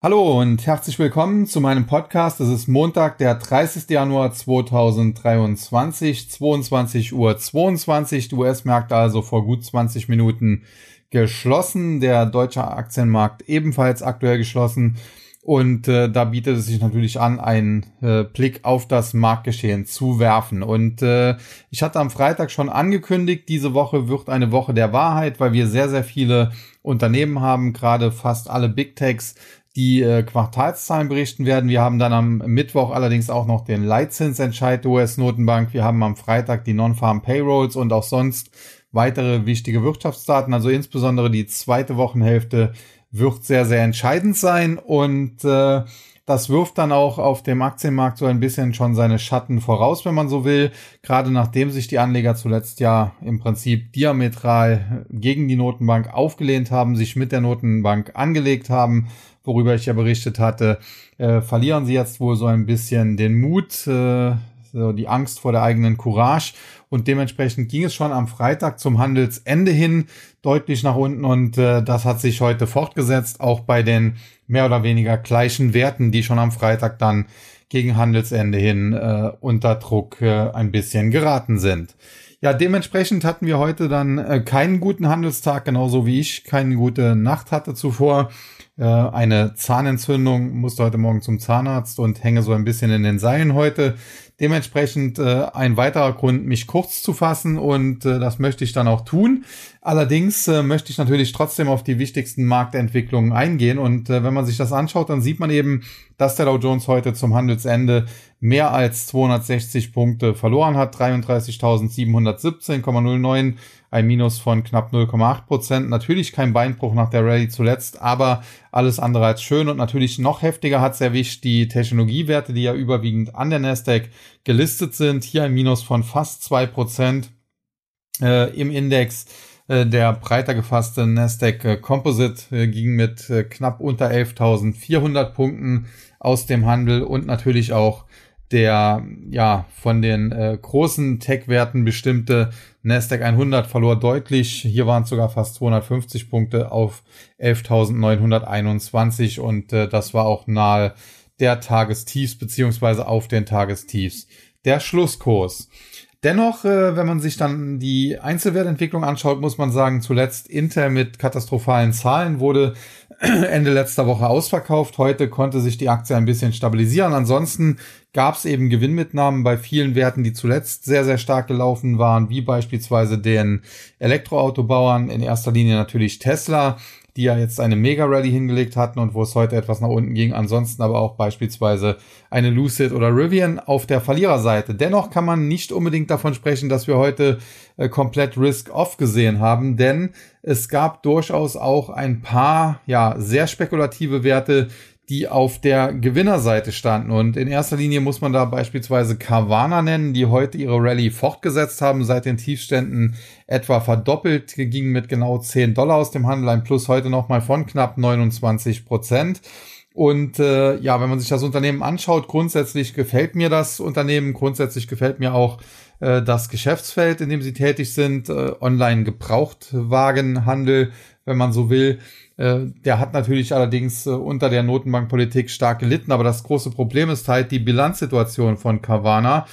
Hallo und herzlich willkommen zu meinem Podcast. Es ist Montag, der 30. Januar 2023, 22 Uhr 22. Die US-Märkte also vor gut 20 Minuten geschlossen. Der deutsche Aktienmarkt ebenfalls aktuell geschlossen. Und äh, da bietet es sich natürlich an, einen äh, Blick auf das Marktgeschehen zu werfen. Und äh, ich hatte am Freitag schon angekündigt, diese Woche wird eine Woche der Wahrheit, weil wir sehr, sehr viele Unternehmen haben, gerade fast alle Big Techs die äh, Quartalszahlen berichten werden. Wir haben dann am Mittwoch allerdings auch noch den Leitzinsentscheid der US-Notenbank. Wir haben am Freitag die Non-Farm Payrolls und auch sonst weitere wichtige Wirtschaftsdaten. Also insbesondere die zweite Wochenhälfte wird sehr, sehr entscheidend sein und äh, das wirft dann auch auf dem Aktienmarkt so ein bisschen schon seine Schatten voraus, wenn man so will. Gerade nachdem sich die Anleger zuletzt ja im Prinzip diametral gegen die Notenbank aufgelehnt haben, sich mit der Notenbank angelegt haben, worüber ich ja berichtet hatte, äh, verlieren sie jetzt wohl so ein bisschen den Mut, äh, so die Angst vor der eigenen Courage. Und dementsprechend ging es schon am Freitag zum Handelsende hin deutlich nach unten und äh, das hat sich heute fortgesetzt, auch bei den mehr oder weniger gleichen Werten, die schon am Freitag dann gegen Handelsende hin äh, unter Druck äh, ein bisschen geraten sind. Ja, dementsprechend hatten wir heute dann äh, keinen guten Handelstag, genauso wie ich keine gute Nacht hatte zuvor. Äh, eine Zahnentzündung, musste heute Morgen zum Zahnarzt und hänge so ein bisschen in den Seilen heute. Dementsprechend äh, ein weiterer Grund, mich kurz zu fassen und äh, das möchte ich dann auch tun. Allerdings äh, möchte ich natürlich trotzdem auf die wichtigsten Marktentwicklungen eingehen und äh, wenn man sich das anschaut, dann sieht man eben, dass der Dow Jones heute zum Handelsende mehr als 260 Punkte verloren hat, 33.717,09 ein Minus von knapp 0,8 Prozent. Natürlich kein Beinbruch nach der Rallye zuletzt, aber alles andere als schön und natürlich noch heftiger hat es erwischt die Technologiewerte, die ja überwiegend an der Nasdaq gelistet sind. Hier ein Minus von fast zwei Prozent äh, im Index. Äh, der breiter gefasste Nasdaq äh, Composite äh, ging mit knapp unter 11.400 Punkten aus dem Handel und natürlich auch der ja von den äh, großen Tech-Werten bestimmte Nasdaq 100 verlor deutlich. Hier waren es sogar fast 250 Punkte auf 11.921 und äh, das war auch nahe der Tagestiefs beziehungsweise auf den Tagestiefs. Der Schlusskurs. Dennoch, äh, wenn man sich dann die Einzelwertentwicklung anschaut, muss man sagen, zuletzt Intel mit katastrophalen Zahlen wurde Ende letzter Woche ausverkauft. Heute konnte sich die Aktie ein bisschen stabilisieren. Ansonsten gab es eben Gewinnmitnahmen bei vielen Werten, die zuletzt sehr, sehr stark gelaufen waren, wie beispielsweise den Elektroautobauern, in erster Linie natürlich Tesla, die ja jetzt eine Mega-Rally hingelegt hatten und wo es heute etwas nach unten ging. Ansonsten aber auch beispielsweise eine Lucid oder Rivian auf der Verliererseite. Dennoch kann man nicht unbedingt davon sprechen, dass wir heute äh, komplett Risk-Off gesehen haben, denn es gab durchaus auch ein paar, ja, sehr spekulative Werte, die auf der Gewinnerseite standen. Und in erster Linie muss man da beispielsweise Carvana nennen, die heute ihre Rallye fortgesetzt haben, seit den Tiefständen etwa verdoppelt, ging mit genau 10 Dollar aus dem Handel, ein Plus heute nochmal von knapp 29 Prozent. Und äh, ja, wenn man sich das Unternehmen anschaut, grundsätzlich gefällt mir das Unternehmen, grundsätzlich gefällt mir auch äh, das Geschäftsfeld, in dem sie tätig sind, äh, Online-Gebrauchtwagenhandel, wenn man so will. Äh, der hat natürlich allerdings äh, unter der Notenbankpolitik stark gelitten, aber das große Problem ist halt die Bilanzsituation von Carvana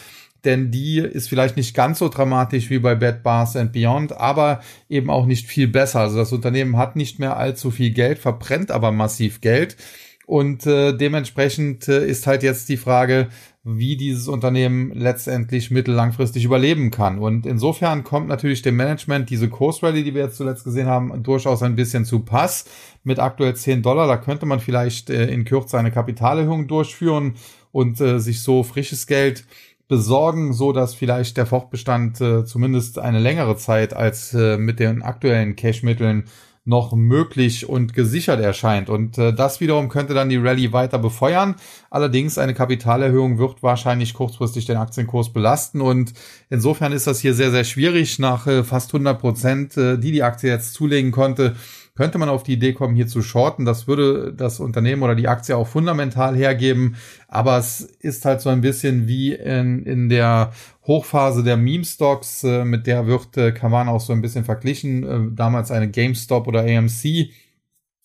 denn die ist vielleicht nicht ganz so dramatisch wie bei Bed Bars and Beyond, aber eben auch nicht viel besser. Also das Unternehmen hat nicht mehr allzu viel Geld, verbrennt aber massiv Geld und äh, dementsprechend äh, ist halt jetzt die Frage, wie dieses Unternehmen letztendlich mittellangfristig überleben kann. Und insofern kommt natürlich dem Management diese Kursrally, die wir jetzt zuletzt gesehen haben, durchaus ein bisschen zu Pass. Mit aktuell 10 Dollar, da könnte man vielleicht äh, in Kürze eine Kapitalerhöhung durchführen und äh, sich so frisches Geld besorgen, so dass vielleicht der Fortbestand äh, zumindest eine längere Zeit als äh, mit den aktuellen Cashmitteln noch möglich und gesichert erscheint. Und äh, das wiederum könnte dann die Rallye weiter befeuern. Allerdings eine Kapitalerhöhung wird wahrscheinlich kurzfristig den Aktienkurs belasten. Und insofern ist das hier sehr, sehr schwierig nach äh, fast 100 Prozent, äh, die die Aktie jetzt zulegen konnte könnte man auf die Idee kommen, hier zu shorten. Das würde das Unternehmen oder die Aktie auch fundamental hergeben. Aber es ist halt so ein bisschen wie in, in der Hochphase der Meme-Stocks, äh, mit der wird äh, Kavan auch so ein bisschen verglichen. Äh, damals eine GameStop oder AMC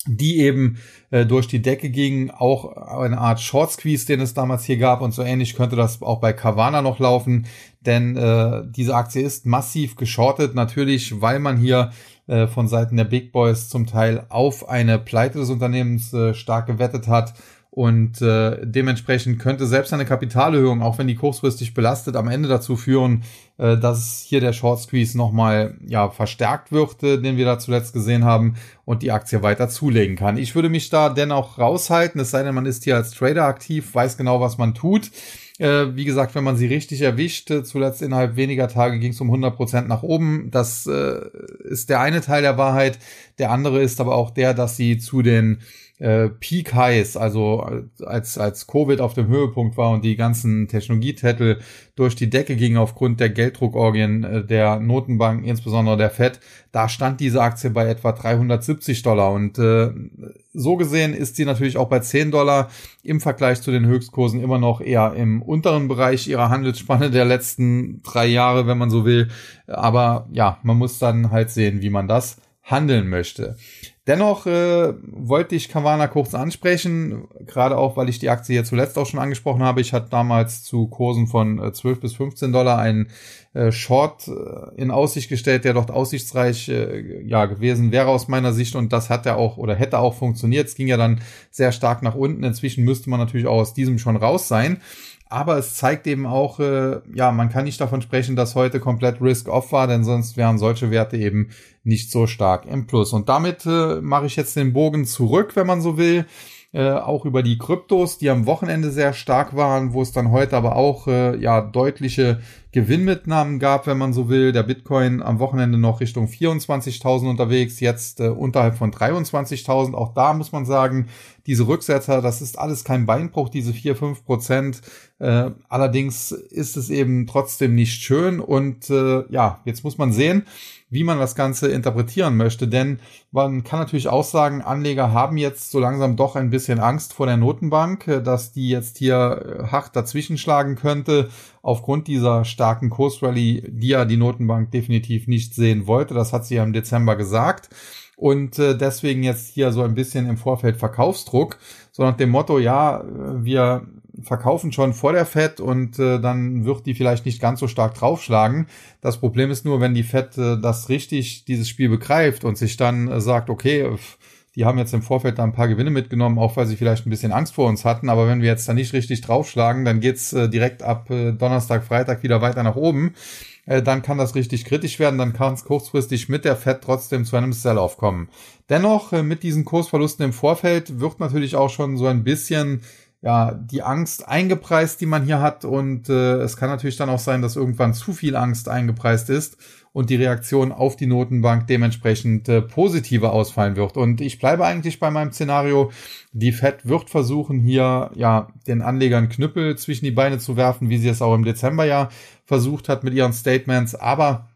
die eben äh, durch die Decke gingen, auch eine Art Short Squeeze, den es damals hier gab. Und so ähnlich könnte das auch bei Carvana noch laufen, denn äh, diese Aktie ist massiv geschortet, natürlich, weil man hier äh, von Seiten der Big Boys zum Teil auf eine Pleite des Unternehmens äh, stark gewettet hat und äh, dementsprechend könnte selbst eine Kapitalerhöhung, auch wenn die kurzfristig belastet, am Ende dazu führen, äh, dass hier der Short Squeeze nochmal ja, verstärkt wird, äh, den wir da zuletzt gesehen haben und die Aktie weiter zulegen kann. Ich würde mich da dennoch raushalten, es sei denn, man ist hier als Trader aktiv, weiß genau, was man tut. Äh, wie gesagt, wenn man sie richtig erwischt, äh, zuletzt innerhalb weniger Tage ging es um 100 Prozent nach oben. Das äh, ist der eine Teil der Wahrheit. Der andere ist aber auch der, dass sie zu den äh, Peak Highs, also als, als Covid auf dem Höhepunkt war und die ganzen Technologietitel durch die Decke gingen aufgrund der Gelddruckorgien äh, der Notenbank, insbesondere der Fed, da stand diese Aktie bei etwa 370 Dollar und äh, so gesehen ist sie natürlich auch bei 10 Dollar im Vergleich zu den Höchstkursen immer noch eher im unteren Bereich ihrer Handelsspanne der letzten drei Jahre, wenn man so will. Aber ja, man muss dann halt sehen, wie man das handeln möchte. Dennoch äh, wollte ich Kavana kurz ansprechen, gerade auch, weil ich die Aktie hier zuletzt auch schon angesprochen habe. Ich hatte damals zu Kursen von äh, 12 bis 15 Dollar einen äh, Short äh, in Aussicht gestellt, der dort aussichtsreich äh, ja, gewesen wäre aus meiner Sicht und das hat ja auch oder hätte auch funktioniert. Es ging ja dann sehr stark nach unten. Inzwischen müsste man natürlich auch aus diesem schon raus sein. Aber es zeigt eben auch, äh, ja, man kann nicht davon sprechen, dass heute komplett Risk-Off war, denn sonst wären solche Werte eben nicht so stark im Plus. Und damit äh, mache ich jetzt den Bogen zurück, wenn man so will äh, auch über die Kryptos, die am Wochenende sehr stark waren, wo es dann heute aber auch äh, ja deutliche Gewinnmitnahmen gab, wenn man so will. Der Bitcoin am Wochenende noch Richtung 24.000 unterwegs, jetzt äh, unterhalb von 23.000. Auch da muss man sagen, diese Rücksetzer, das ist alles kein Beinbruch, diese 4, 5 Prozent. Äh, allerdings ist es eben trotzdem nicht schön und äh, ja, jetzt muss man sehen, wie man das Ganze interpretieren möchte. Denn man kann natürlich auch sagen, Anleger haben jetzt so langsam doch ein bisschen Angst vor der Notenbank, äh, dass die jetzt hier äh, hart dazwischenschlagen könnte aufgrund dieser starken Kursrally, die ja die Notenbank definitiv nicht sehen wollte. Das hat sie ja im Dezember gesagt und äh, deswegen jetzt hier so ein bisschen im Vorfeld Verkaufsdruck, so nach dem Motto, ja, wir verkaufen schon vor der Fed und äh, dann wird die vielleicht nicht ganz so stark draufschlagen. Das Problem ist nur, wenn die Fed äh, das richtig, dieses Spiel begreift und sich dann äh, sagt, okay, die haben jetzt im Vorfeld da ein paar Gewinne mitgenommen, auch weil sie vielleicht ein bisschen Angst vor uns hatten, aber wenn wir jetzt da nicht richtig draufschlagen, dann geht's äh, direkt ab äh, Donnerstag, Freitag wieder weiter nach oben. Äh, dann kann das richtig kritisch werden, dann kann es kurzfristig mit der Fed trotzdem zu einem Sell-off kommen. Dennoch, äh, mit diesen Kursverlusten im Vorfeld wird natürlich auch schon so ein bisschen ja, die Angst eingepreist, die man hier hat. Und äh, es kann natürlich dann auch sein, dass irgendwann zu viel Angst eingepreist ist und die Reaktion auf die Notenbank dementsprechend äh, positiver ausfallen wird. Und ich bleibe eigentlich bei meinem Szenario. Die Fed wird versuchen, hier ja den Anlegern Knüppel zwischen die Beine zu werfen, wie sie es auch im Dezember ja versucht hat mit ihren Statements. Aber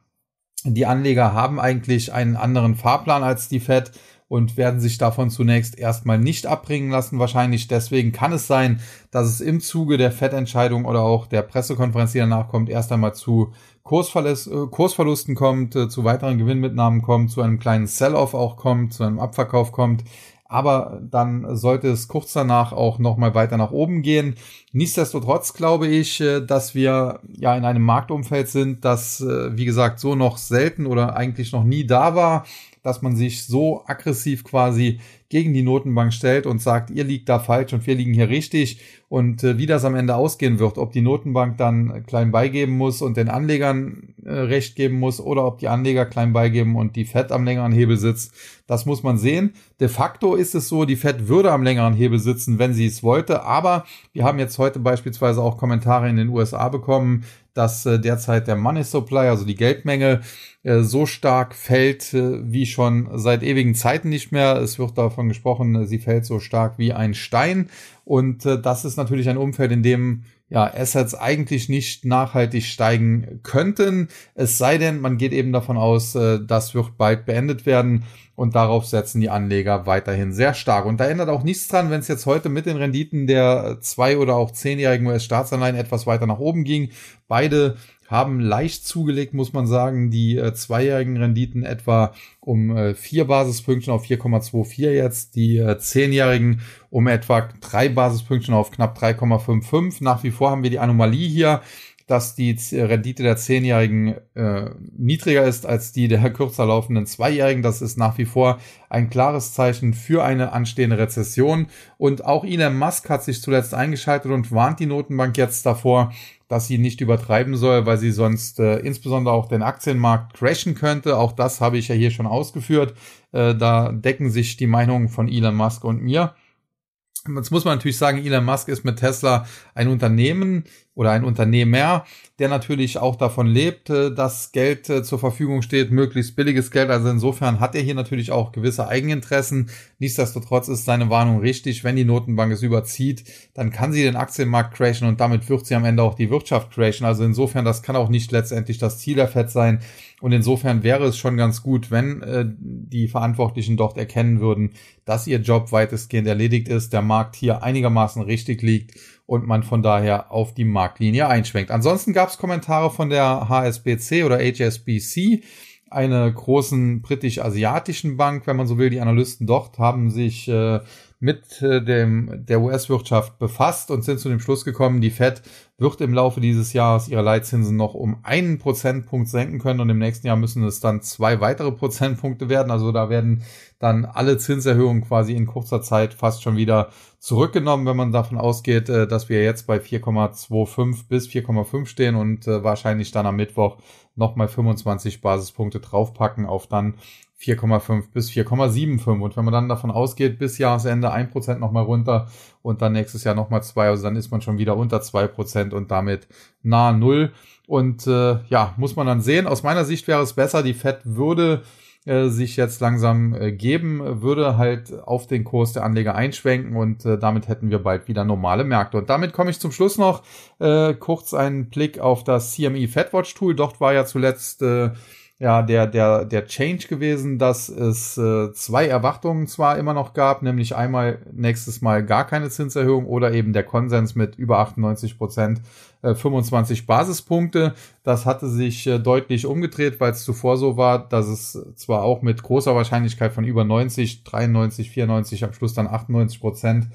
die Anleger haben eigentlich einen anderen Fahrplan als die Fed und werden sich davon zunächst erstmal nicht abbringen lassen. Wahrscheinlich deswegen kann es sein, dass es im Zuge der FED-Entscheidung oder auch der Pressekonferenz, die danach kommt, erst einmal zu Kursverlust, äh, Kursverlusten kommt, äh, zu weiteren Gewinnmitnahmen kommt, zu einem kleinen Sell-off auch kommt, zu einem Abverkauf kommt. Aber dann sollte es kurz danach auch nochmal weiter nach oben gehen. Nichtsdestotrotz glaube ich, äh, dass wir ja in einem Marktumfeld sind, das, wie gesagt, so noch selten oder eigentlich noch nie da war dass man sich so aggressiv quasi gegen die Notenbank stellt und sagt, ihr liegt da falsch und wir liegen hier richtig. Und äh, wie das am Ende ausgehen wird, ob die Notenbank dann klein beigeben muss und den Anlegern äh, recht geben muss oder ob die Anleger klein beigeben und die Fed am längeren Hebel sitzt, das muss man sehen. De facto ist es so, die Fed würde am längeren Hebel sitzen, wenn sie es wollte. Aber wir haben jetzt heute beispielsweise auch Kommentare in den USA bekommen, dass äh, derzeit der Money Supply, also die Geldmenge, äh, so stark fällt äh, wie schon seit ewigen Zeiten nicht mehr. Es wird davon gesprochen, äh, sie fällt so stark wie ein Stein. Und äh, das ist natürlich ein Umfeld, in dem ja, Assets eigentlich nicht nachhaltig steigen könnten. Es sei denn, man geht eben davon aus, äh, das wird bald beendet werden und darauf setzen die Anleger weiterhin sehr stark. Und da ändert auch nichts dran, wenn es jetzt heute mit den Renditen der zwei oder auch zehnjährigen US-Staatsanleihen etwas weiter nach oben ging. Beide haben leicht zugelegt, muss man sagen. Die äh, zweijährigen Renditen etwa um äh, vier Basispünktchen auf 4,24 jetzt, die äh, zehnjährigen um etwa drei Basispünktchen auf knapp 3,55. Nach wie vor haben wir die Anomalie hier, dass die Rendite der Zehnjährigen äh, niedriger ist als die der kürzer laufenden Zweijährigen. Das ist nach wie vor ein klares Zeichen für eine anstehende Rezession. Und auch Elon Musk hat sich zuletzt eingeschaltet und warnt die Notenbank jetzt davor, dass sie nicht übertreiben soll, weil sie sonst äh, insbesondere auch den Aktienmarkt crashen könnte. Auch das habe ich ja hier schon ausgeführt. Äh, da decken sich die Meinungen von Elon Musk und mir. Jetzt muss man natürlich sagen, Elon Musk ist mit Tesla ein Unternehmen oder ein Unternehmer, der natürlich auch davon lebt, äh, dass Geld äh, zur Verfügung steht, möglichst billiges Geld. Also insofern hat er hier natürlich auch gewisse Eigeninteressen. Nichtsdestotrotz ist seine Warnung richtig. Wenn die Notenbank es überzieht, dann kann sie den Aktienmarkt crashen und damit wird sie am Ende auch die Wirtschaft crashen. Also insofern, das kann auch nicht letztendlich das Ziel der FED sein. Und insofern wäre es schon ganz gut, wenn äh, die Verantwortlichen dort erkennen würden, dass ihr Job weitestgehend erledigt ist, der Markt hier einigermaßen richtig liegt und man von daher auf die Marktlinie einschwenkt. Ansonsten gab es Kommentare von der HSBC oder HSBC, einer großen britisch-asiatischen Bank, wenn man so will. Die Analysten dort haben sich äh, mit äh, dem, der US-Wirtschaft befasst und sind zu dem Schluss gekommen, die Fed wird im Laufe dieses Jahres ihre Leitzinsen noch um einen Prozentpunkt senken können und im nächsten Jahr müssen es dann zwei weitere Prozentpunkte werden. Also da werden dann alle Zinserhöhungen quasi in kurzer Zeit fast schon wieder zurückgenommen, wenn man davon ausgeht, äh, dass wir jetzt bei 4,25 bis 4,5 stehen und äh, wahrscheinlich dann am Mittwoch nochmal 25 Basispunkte draufpacken auf dann 4,5 bis 4,75. Und wenn man dann davon ausgeht, bis Jahresende 1% nochmal runter und dann nächstes Jahr nochmal 2, also dann ist man schon wieder unter 2% und damit nahe Null. Und äh, ja, muss man dann sehen. Aus meiner Sicht wäre es besser, die Fed würde äh, sich jetzt langsam äh, geben, würde halt auf den Kurs der Anleger einschwenken und äh, damit hätten wir bald wieder normale Märkte. Und damit komme ich zum Schluss noch äh, kurz einen Blick auf das CME FedWatch Tool. Dort war ja zuletzt äh, ja der der der Change gewesen, dass es äh, zwei Erwartungen zwar immer noch gab, nämlich einmal nächstes Mal gar keine Zinserhöhung oder eben der Konsens mit über 98 Prozent äh, 25 Basispunkte. Das hatte sich äh, deutlich umgedreht, weil es zuvor so war, dass es zwar auch mit großer Wahrscheinlichkeit von über 90, 93, 94, am Schluss dann 98 Prozent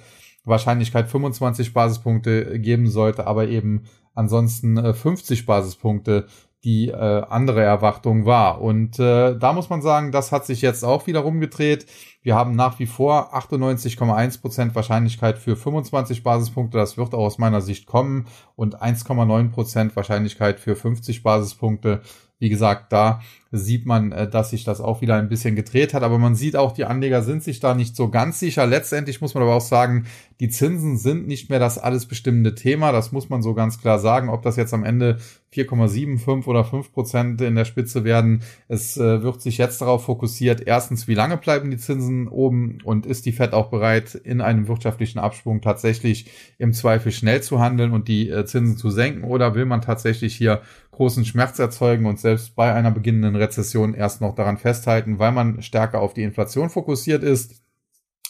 Wahrscheinlichkeit 25 Basispunkte geben sollte, aber eben ansonsten äh, 50 Basispunkte die äh, andere Erwartung war. Und äh, da muss man sagen, das hat sich jetzt auch wieder rumgedreht. Wir haben nach wie vor 98,1% Wahrscheinlichkeit für 25 Basispunkte. Das wird auch aus meiner Sicht kommen. Und 1,9% Wahrscheinlichkeit für 50 Basispunkte. Wie gesagt, da sieht man, äh, dass sich das auch wieder ein bisschen gedreht hat. Aber man sieht auch, die Anleger sind sich da nicht so ganz sicher. Letztendlich muss man aber auch sagen, die Zinsen sind nicht mehr das alles bestimmende Thema. Das muss man so ganz klar sagen. Ob das jetzt am Ende 4,75 oder 5 Prozent in der Spitze werden. Es äh, wird sich jetzt darauf fokussiert. Erstens, wie lange bleiben die Zinsen oben und ist die Fed auch bereit, in einem wirtschaftlichen Abschwung tatsächlich im Zweifel schnell zu handeln und die äh, Zinsen zu senken oder will man tatsächlich hier großen Schmerz erzeugen und selbst bei einer beginnenden Rezession erst noch daran festhalten, weil man stärker auf die Inflation fokussiert ist.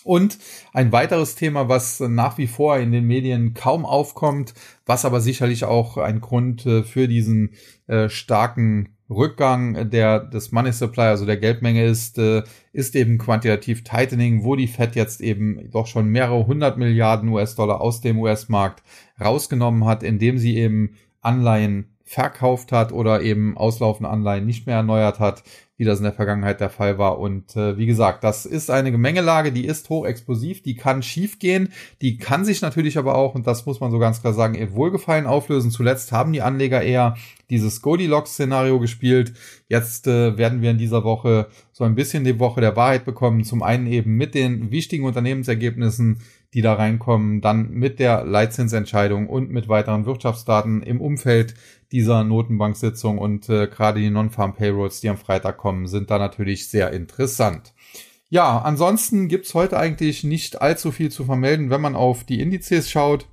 Und ein weiteres Thema, was nach wie vor in den Medien kaum aufkommt, was aber sicherlich auch ein Grund äh, für diesen äh, starken Rückgang der, des Money Supply, also der Geldmenge ist, äh, ist eben quantitativ Tightening, wo die Fed jetzt eben doch schon mehrere hundert Milliarden US-Dollar aus dem US-Markt rausgenommen hat, indem sie eben Anleihen verkauft hat oder eben auslaufende Anleihen nicht mehr erneuert hat, wie das in der Vergangenheit der Fall war. Und äh, wie gesagt, das ist eine Gemengelage, die ist hochexplosiv, die kann schiefgehen, die kann sich natürlich aber auch, und das muss man so ganz klar sagen, ihr Wohlgefallen auflösen. Zuletzt haben die Anleger eher dieses Goldilocks-Szenario gespielt. Jetzt äh, werden wir in dieser Woche so ein bisschen die Woche der Wahrheit bekommen. Zum einen eben mit den wichtigen Unternehmensergebnissen, die da reinkommen, dann mit der Leitzinsentscheidung und mit weiteren Wirtschaftsdaten im Umfeld dieser Notenbank-Sitzung und äh, gerade die Non-Farm Payrolls, die am Freitag kommen, sind da natürlich sehr interessant. Ja, ansonsten gibt's heute eigentlich nicht allzu viel zu vermelden, wenn man auf die Indizes schaut.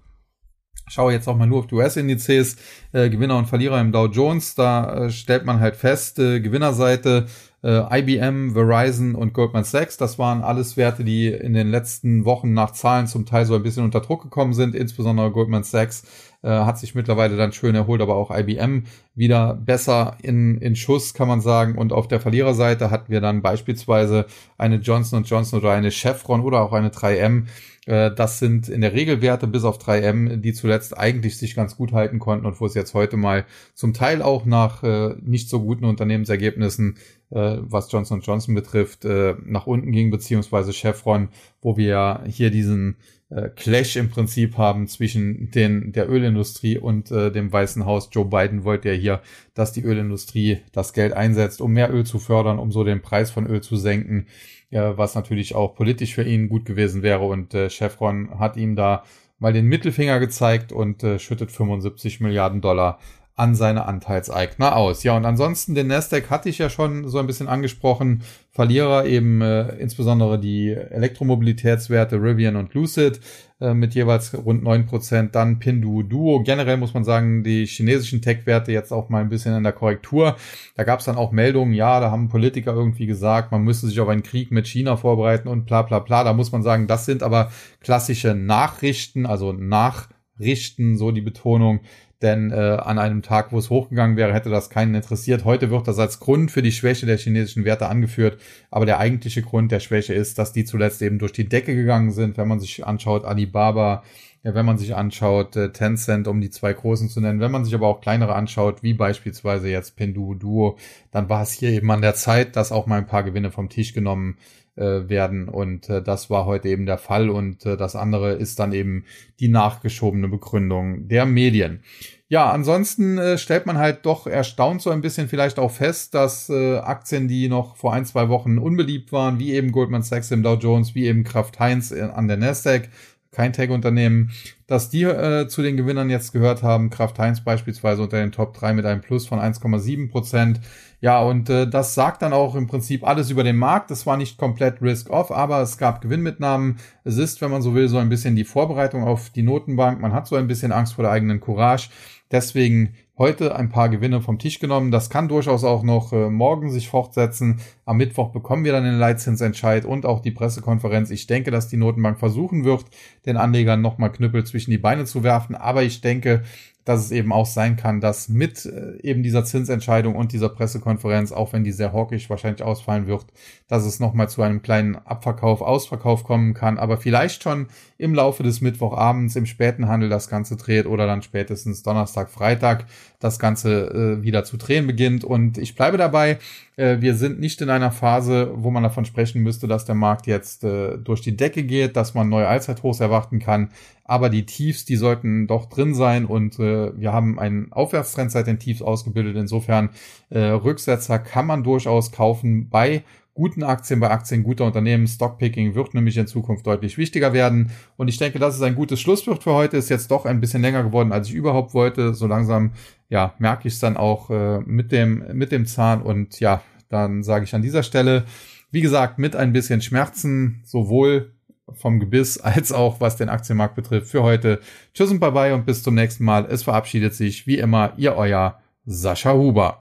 Schaue jetzt auch mal nur auf die US-Indizes, äh, Gewinner und Verlierer im Dow Jones. Da äh, stellt man halt fest, äh, Gewinnerseite Äh, IBM, Verizon und Goldman Sachs, das waren alles Werte, die in den letzten Wochen nach Zahlen zum Teil so ein bisschen unter Druck gekommen sind. Insbesondere Goldman Sachs äh, hat sich mittlerweile dann schön erholt, aber auch IBM wieder besser in, in Schuss, kann man sagen. Und auf der Verliererseite hatten wir dann beispielsweise eine Johnson Johnson oder eine Chevron oder auch eine 3M, äh, das sind in der Regel Werte bis auf 3M, die zuletzt eigentlich sich ganz gut halten konnten und wo es jetzt heute mal zum Teil auch nach äh, nicht so guten Unternehmensergebnissen, äh, was Johnson Johnson betrifft, äh, nach unten ging, beziehungsweise Chevron, wo wir ja hier diesen äh, Clash im Prinzip haben zwischen den, der Ölindustrie und äh, dem Weißen Haus. Joe Biden wollte ja hier, dass die Ölindustrie das Geld einsetzt, um mehr Öl zu fördern, um so den Preis von Öl zu senken ja, was natürlich auch politisch für ihn gut gewesen wäre. Und äh, Chevron hat ihm da mal den Mittelfinger gezeigt und äh, schüttet 75 Milliarden Dollar an seine Anteilseigner aus. Ja, und ansonsten den Nasdaq hatte ich ja schon so ein bisschen angesprochen. Verlierer eben äh, insbesondere die Elektromobilitätswerte Rivian und Lucid äh, mit jeweils rund neun Prozent. Dann Pindu Duo. Generell muss man sagen, die chinesischen Tech-Werte jetzt auch mal ein bisschen in der Korrektur. Da gab es dann auch Meldungen, ja, da haben Politiker irgendwie gesagt, man müsste sich auf einen Krieg mit China vorbereiten und bla bla bla. Da muss man sagen, das sind aber klassische Nachrichten, also Nachrichten, so die Betonung denn äh, an einem Tag, wo es hochgegangen wäre, hätte das keinen interessiert. Heute wird das als Grund für die Schwäche der chinesischen Werte angeführt, aber der eigentliche Grund der Schwäche ist, dass die zuletzt eben durch die Decke gegangen sind. Wenn man sich anschaut, Alibaba, ja, wenn man sich anschaut, äh, Tencent, um die zwei großen zu nennen, wenn man sich aber auch kleinere anschaut, wie beispielsweise jetzt Pinduoduo, dann war es hier eben an der Zeit, dass auch mal ein paar Gewinne vom Tisch genommen äh, werden. Und äh, das war heute eben der Fall. Und äh, das andere ist dann eben die nachgeschobene Begründung der Medien. Ja, ansonsten äh, stellt man halt doch erstaunt so ein bisschen vielleicht auch fest, dass äh, Aktien, die noch vor ein, zwei Wochen unbeliebt waren, wie eben Goldman Sachs im Dow Jones, wie eben Kraft Heinz äh, an der Nasdaq, kein Tech-Unternehmen, dass die äh, zu den Gewinnern jetzt gehört haben. Kraft Heinz beispielsweise unter den Top 3 mit einem Plus von 1,7 Prozent. Ja, und äh, das sagt dann auch im Prinzip alles über den Markt. Das war nicht komplett risk-off, aber es gab Gewinnmitnahmen. Es ist, wenn man so will, so ein bisschen die Vorbereitung auf die Notenbank. Man hat so ein bisschen Angst vor der eigenen Courage. Deswegen heute ein paar Gewinne vom Tisch genommen. Das kann durchaus auch noch äh, morgen sich fortsetzen. Am Mittwoch bekommen wir dann den Leitzinsentscheid und auch die Pressekonferenz. Ich denke, dass die Notenbank versuchen wird, den Anlegern nochmal Knüppel zwischen die Beine zu werfen. Aber ich denke, dass es eben auch sein kann, dass mit äh, eben dieser Zinsentscheidung und dieser Pressekonferenz, auch wenn die sehr hawkisch wahrscheinlich ausfallen wird, dass es nochmal zu einem kleinen Abverkauf, Ausverkauf kommen kann, aber vielleicht schon im Laufe des Mittwochabends im späten Handel das Ganze dreht oder dann spätestens Donnerstag, Freitag das Ganze äh, wieder zu drehen beginnt. Und ich bleibe dabei, äh, wir sind nicht in einer Phase, wo man davon sprechen müsste, dass der Markt jetzt äh, durch die Decke geht, dass man neue Allzeithochs erwarten kann. Aber die Tiefs, die sollten doch drin sein und äh, wir haben einen Aufwärtstrend seit den Tiefs ausgebildet. Insofern äh, Rücksetzer kann man durchaus kaufen bei guten Aktien, bei Aktien guter Unternehmen. Stockpicking wird nämlich in Zukunft deutlich wichtiger werden. Und ich denke, das ist ein gutes Schlusswort für heute. Ist jetzt doch ein bisschen länger geworden, als ich überhaupt wollte. So langsam, ja, merke ich es dann auch äh, mit dem, mit dem Zahn. Und ja, dann sage ich an dieser Stelle, wie gesagt, mit ein bisschen Schmerzen, sowohl vom Gebiss als auch was den Aktienmarkt betrifft für heute. Tschüss und bye bye und bis zum nächsten Mal. Es verabschiedet sich wie immer Ihr euer Sascha Huber.